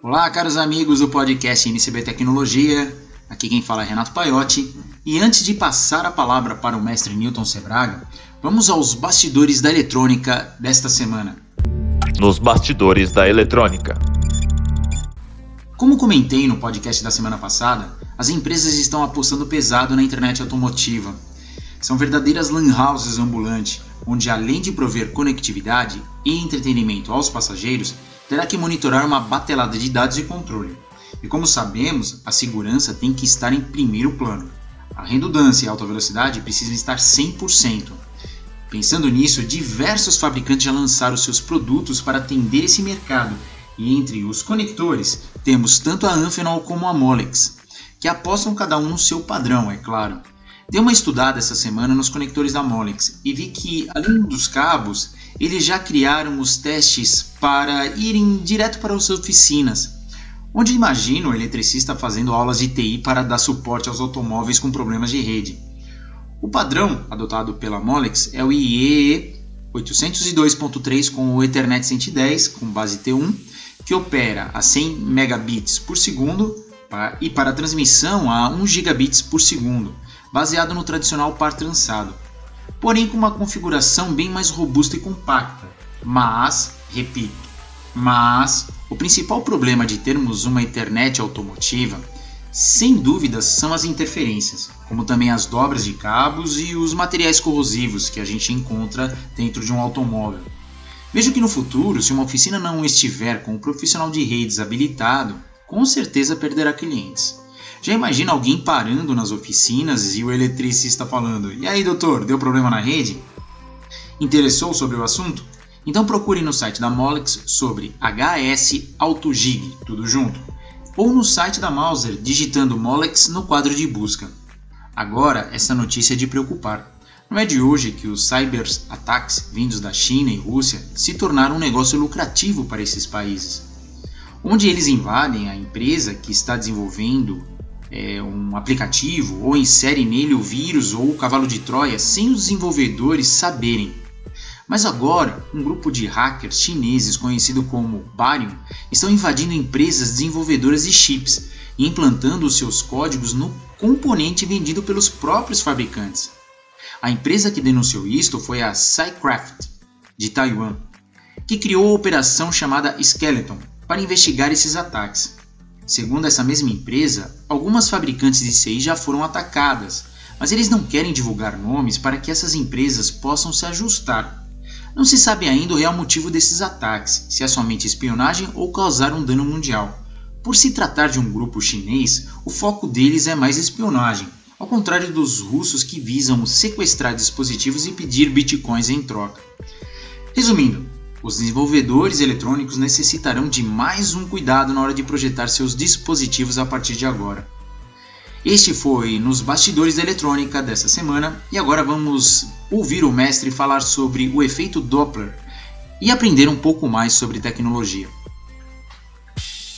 Olá, caros amigos do podcast NCB Tecnologia. Aqui quem fala é Renato Paiotti. E antes de passar a palavra para o mestre Newton Sebraga, vamos aos bastidores da eletrônica desta semana. Nos bastidores da eletrônica. Como comentei no podcast da semana passada, as empresas estão apostando pesado na internet automotiva. São verdadeiras lan houses ambulantes, onde além de prover conectividade e entretenimento aos passageiros, terá que monitorar uma batelada de dados e controle. E como sabemos, a segurança tem que estar em primeiro plano. A redundância e a alta velocidade precisam estar 100%. Pensando nisso, diversos fabricantes já lançaram seus produtos para atender esse mercado, e entre os conectores temos tanto a Amphenol como a Molex, que apostam cada um no seu padrão, é claro. Dei uma estudada essa semana nos conectores da Molex e vi que, além dos cabos, eles já criaram os testes para irem direto para as oficinas, onde imagino o eletricista fazendo aulas de TI para dar suporte aos automóveis com problemas de rede. O padrão adotado pela Molex é o IEE 802.3 com o Ethernet 110 com base T1, que opera a 100 megabits por segundo e para transmissão a 1 gigabits por segundo, baseado no tradicional par trançado porém com uma configuração bem mais robusta e compacta. Mas, repito, mas o principal problema de termos uma internet automotiva, sem dúvidas, são as interferências, como também as dobras de cabos e os materiais corrosivos que a gente encontra dentro de um automóvel. Vejo que no futuro, se uma oficina não estiver com um profissional de redes habilitado, com certeza perderá clientes. Já imagina alguém parando nas oficinas e o eletricista falando: E aí, doutor, deu problema na rede? Interessou sobre o assunto? Então procure no site da Molex sobre HS AutoGig, tudo junto, ou no site da Mauser digitando Molex no quadro de busca. Agora, essa notícia é de preocupar. Não é de hoje que os cyber-ataques vindos da China e Rússia se tornaram um negócio lucrativo para esses países, onde eles invadem a empresa que está desenvolvendo é, um aplicativo ou insere nele o vírus ou o cavalo de Troia sem os desenvolvedores saberem. Mas agora, um grupo de hackers chineses conhecido como Barium estão invadindo empresas desenvolvedoras de chips e implantando os seus códigos no componente vendido pelos próprios fabricantes. A empresa que denunciou isto foi a Cycraft, de Taiwan, que criou a operação chamada Skeleton para investigar esses ataques. Segundo essa mesma empresa, algumas fabricantes de CI já foram atacadas, mas eles não querem divulgar nomes para que essas empresas possam se ajustar. Não se sabe ainda o real motivo desses ataques, se é somente espionagem ou causar um dano mundial. Por se tratar de um grupo chinês, o foco deles é mais espionagem, ao contrário dos russos que visam sequestrar dispositivos e pedir bitcoins em troca. Resumindo, os desenvolvedores eletrônicos necessitarão de mais um cuidado na hora de projetar seus dispositivos a partir de agora. Este foi nos bastidores da eletrônica dessa semana e agora vamos ouvir o mestre falar sobre o efeito Doppler e aprender um pouco mais sobre tecnologia.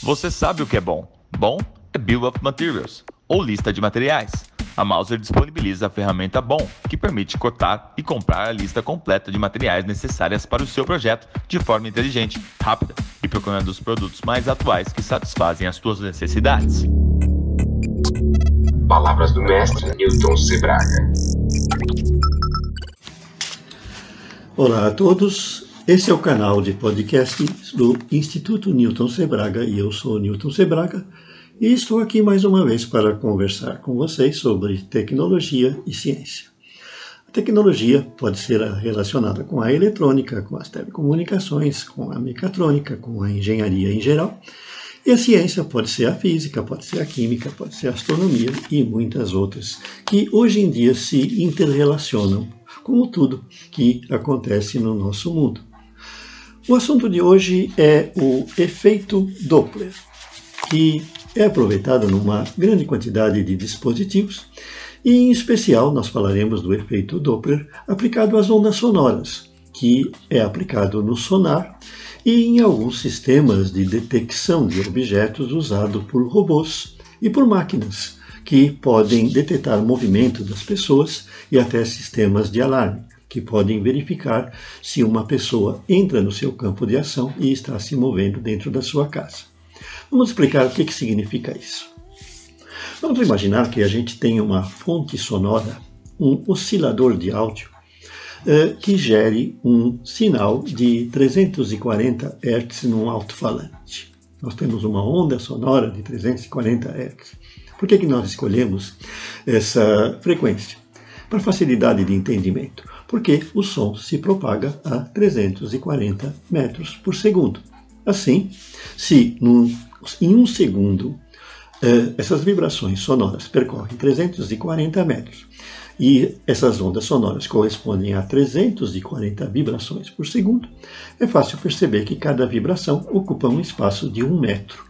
Você sabe o que é bom? Bom é Bill of Materials ou lista de materiais. A Mauser disponibiliza a ferramenta BOM, que permite cotar e comprar a lista completa de materiais necessárias para o seu projeto de forma inteligente, rápida e procurando os produtos mais atuais que satisfazem as suas necessidades. Palavras do mestre Newton Sebraga. Olá a todos. Esse é o canal de podcast do Instituto Newton Sebraga e eu sou Newton Sebraga e estou aqui mais uma vez para conversar com vocês sobre tecnologia e ciência. A tecnologia pode ser relacionada com a eletrônica, com as telecomunicações, com a mecatrônica, com a engenharia em geral. E a ciência pode ser a física, pode ser a química, pode ser a astronomia e muitas outras, que hoje em dia se interrelacionam, como tudo que acontece no nosso mundo. O assunto de hoje é o efeito Doppler, que é aproveitada numa grande quantidade de dispositivos e, em especial, nós falaremos do efeito Doppler aplicado às ondas sonoras, que é aplicado no sonar e em alguns sistemas de detecção de objetos usados por robôs e por máquinas, que podem detectar movimento das pessoas e até sistemas de alarme. que podem verificar se uma pessoa entra no seu campo de ação e está se movendo dentro da sua casa. Vamos explicar o que, que significa isso. Vamos imaginar que a gente tem uma fonte sonora, um oscilador de áudio, eh, que gere um sinal de 340 Hz num alto-falante. Nós temos uma onda sonora de 340 Hz. Por que, que nós escolhemos essa frequência? Para facilidade de entendimento, porque o som se propaga a 340 metros por segundo. Assim, se num, em um segundo eh, essas vibrações sonoras percorrem 340 metros e essas ondas sonoras correspondem a 340 vibrações por segundo, é fácil perceber que cada vibração ocupa um espaço de um metro.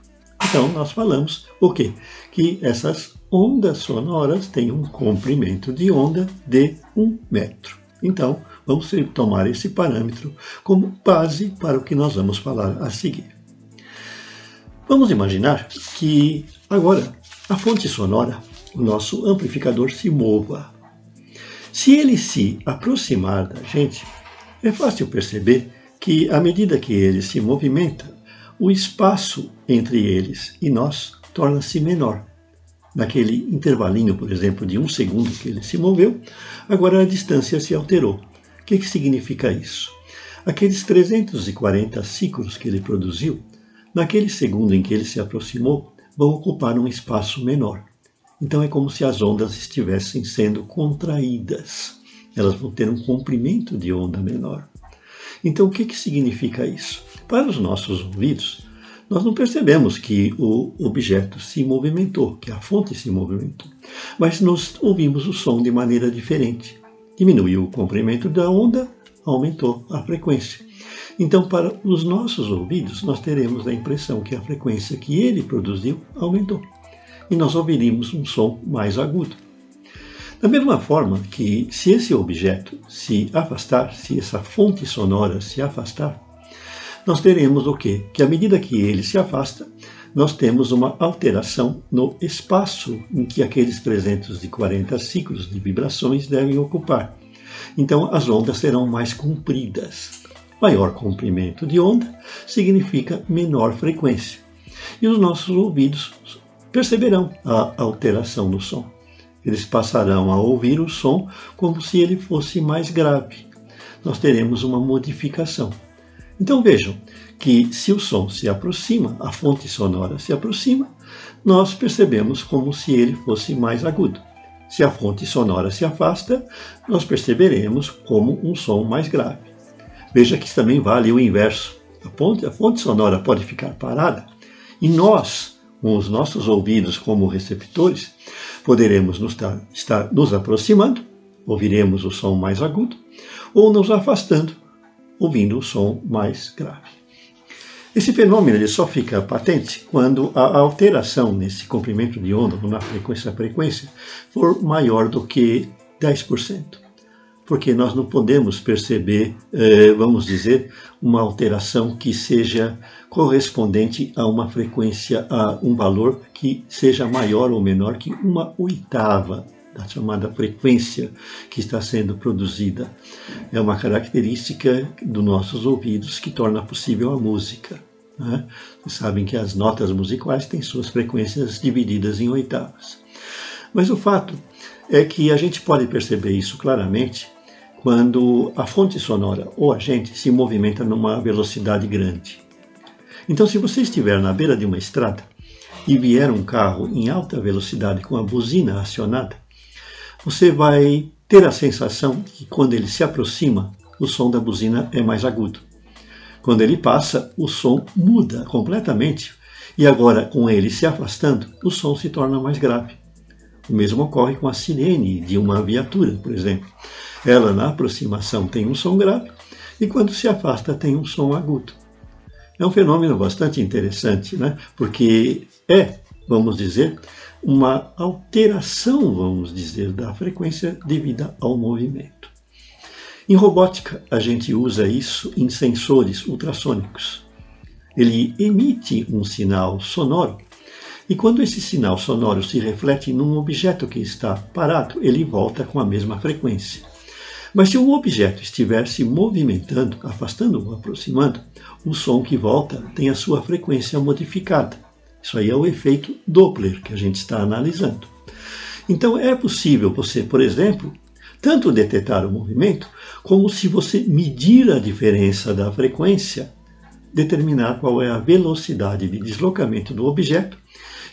Então, nós falamos o quê? Que essas ondas sonoras têm um comprimento de onda de um metro. Então, vamos tomar esse parâmetro como base para o que nós vamos falar a seguir. Vamos imaginar que agora a fonte sonora, o nosso amplificador, se mova se ele se aproximar da gente, é fácil perceber que, à medida que ele se movimenta, o espaço entre eles e nós torna-se menor. Naquele intervalinho, por exemplo, de um segundo que ele se moveu, agora a distância se alterou. O que, que significa isso? Aqueles 340 ciclos que ele produziu, naquele segundo em que ele se aproximou, vão ocupar um espaço menor. Então é como se as ondas estivessem sendo contraídas. Elas vão ter um comprimento de onda menor. Então o que, que significa isso? Para os nossos ouvidos, nós não percebemos que o objeto se movimentou, que a fonte se movimentou, mas nós ouvimos o som de maneira diferente. Diminuiu o comprimento da onda, aumentou a frequência. Então, para os nossos ouvidos, nós teremos a impressão que a frequência que ele produziu aumentou e nós ouviríamos um som mais agudo. Da mesma forma que, se esse objeto se afastar, se essa fonte sonora se afastar, nós teremos o quê? Que à medida que ele se afasta, nós temos uma alteração no espaço em que aqueles 340 ciclos de vibrações devem ocupar. Então, as ondas serão mais compridas. Maior comprimento de onda significa menor frequência. E os nossos ouvidos perceberão a alteração no som. Eles passarão a ouvir o som como se ele fosse mais grave. Nós teremos uma modificação. Então vejam que se o som se aproxima, a fonte sonora se aproxima, nós percebemos como se ele fosse mais agudo. Se a fonte sonora se afasta, nós perceberemos como um som mais grave. Veja que também vale o inverso. A fonte, a fonte sonora pode ficar parada e nós com os nossos ouvidos como receptores, poderemos nos estar, estar nos aproximando, ouviremos o som mais agudo, ou nos afastando, ouvindo o som mais grave. Esse fenômeno ele só fica patente quando a alteração nesse comprimento de onda, na frequência frequência, for maior do que 10% porque nós não podemos perceber, eh, vamos dizer, uma alteração que seja correspondente a uma frequência, a um valor que seja maior ou menor que uma oitava da chamada frequência que está sendo produzida. É uma característica dos nossos ouvidos que torna possível a música. Né? Vocês sabem que as notas musicais têm suas frequências divididas em oitavas. Mas o fato é que a gente pode perceber isso claramente quando a fonte sonora ou a gente se movimenta numa velocidade grande. Então, se você estiver na beira de uma estrada e vier um carro em alta velocidade com a buzina acionada, você vai ter a sensação que quando ele se aproxima, o som da buzina é mais agudo. Quando ele passa, o som muda completamente e agora, com ele se afastando, o som se torna mais grave. O mesmo ocorre com a sirene de uma viatura, por exemplo. Ela, na aproximação, tem um som grave e quando se afasta, tem um som agudo. É um fenômeno bastante interessante, né? porque é, vamos dizer, uma alteração, vamos dizer, da frequência devida ao movimento. Em robótica, a gente usa isso em sensores ultrassônicos. Ele emite um sinal sonoro e quando esse sinal sonoro se reflete num objeto que está parado, ele volta com a mesma frequência. Mas se o objeto estiver se movimentando, afastando ou aproximando, o som que volta tem a sua frequência modificada. Isso aí é o efeito Doppler que a gente está analisando. Então é possível você, por exemplo, tanto detectar o movimento, como se você medir a diferença da frequência, determinar qual é a velocidade de deslocamento do objeto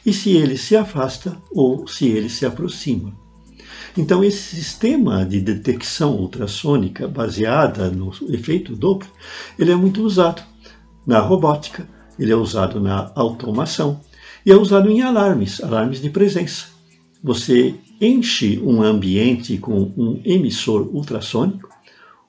e se ele se afasta ou se ele se aproxima. Então, esse sistema de detecção ultrassônica baseada no efeito Doppler, ele é muito usado na robótica, ele é usado na automação e é usado em alarmes, alarmes de presença. Você enche um ambiente com um emissor ultrassônico,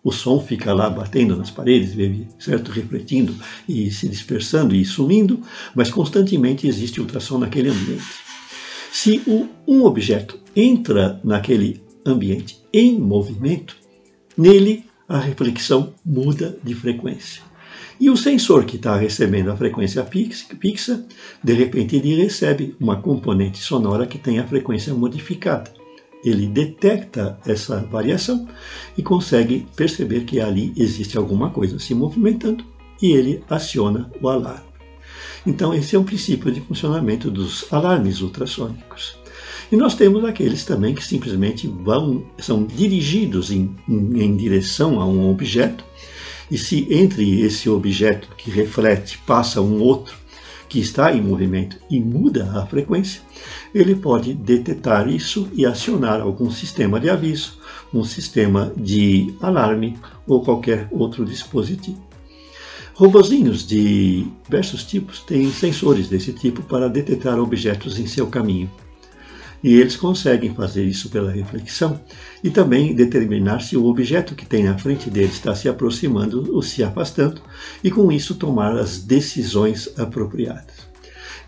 o som fica lá batendo nas paredes, certo? refletindo e se dispersando e sumindo, mas constantemente existe ultrassom naquele ambiente. Se um objeto entra naquele ambiente em movimento, nele a reflexão muda de frequência. E o sensor que está recebendo a frequência fixa, de repente ele recebe uma componente sonora que tem a frequência modificada. Ele detecta essa variação e consegue perceber que ali existe alguma coisa se movimentando e ele aciona o alarme. Então, esse é um princípio de funcionamento dos alarmes ultrassônicos. E nós temos aqueles também que simplesmente vão, são dirigidos em, em, em direção a um objeto, e se entre esse objeto que reflete passa um outro que está em movimento e muda a frequência, ele pode detectar isso e acionar algum sistema de aviso, um sistema de alarme ou qualquer outro dispositivo. Robozinhos de diversos tipos têm sensores desse tipo para detectar objetos em seu caminho. E eles conseguem fazer isso pela reflexão e também determinar se o objeto que tem na frente dele está se aproximando ou se afastando, e com isso tomar as decisões apropriadas.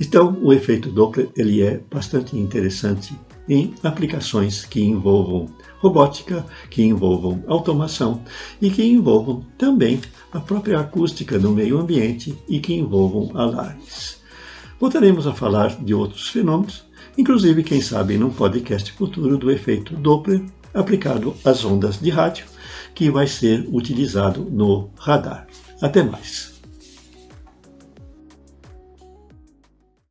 Então, o efeito Doppler ele é bastante interessante em aplicações que envolvam robótica, que envolvam automação e que envolvam também a própria acústica no meio ambiente e que envolvam alarmes. Voltaremos a falar de outros fenômenos, inclusive, quem sabe, num podcast futuro do efeito Doppler aplicado às ondas de rádio, que vai ser utilizado no radar. Até mais!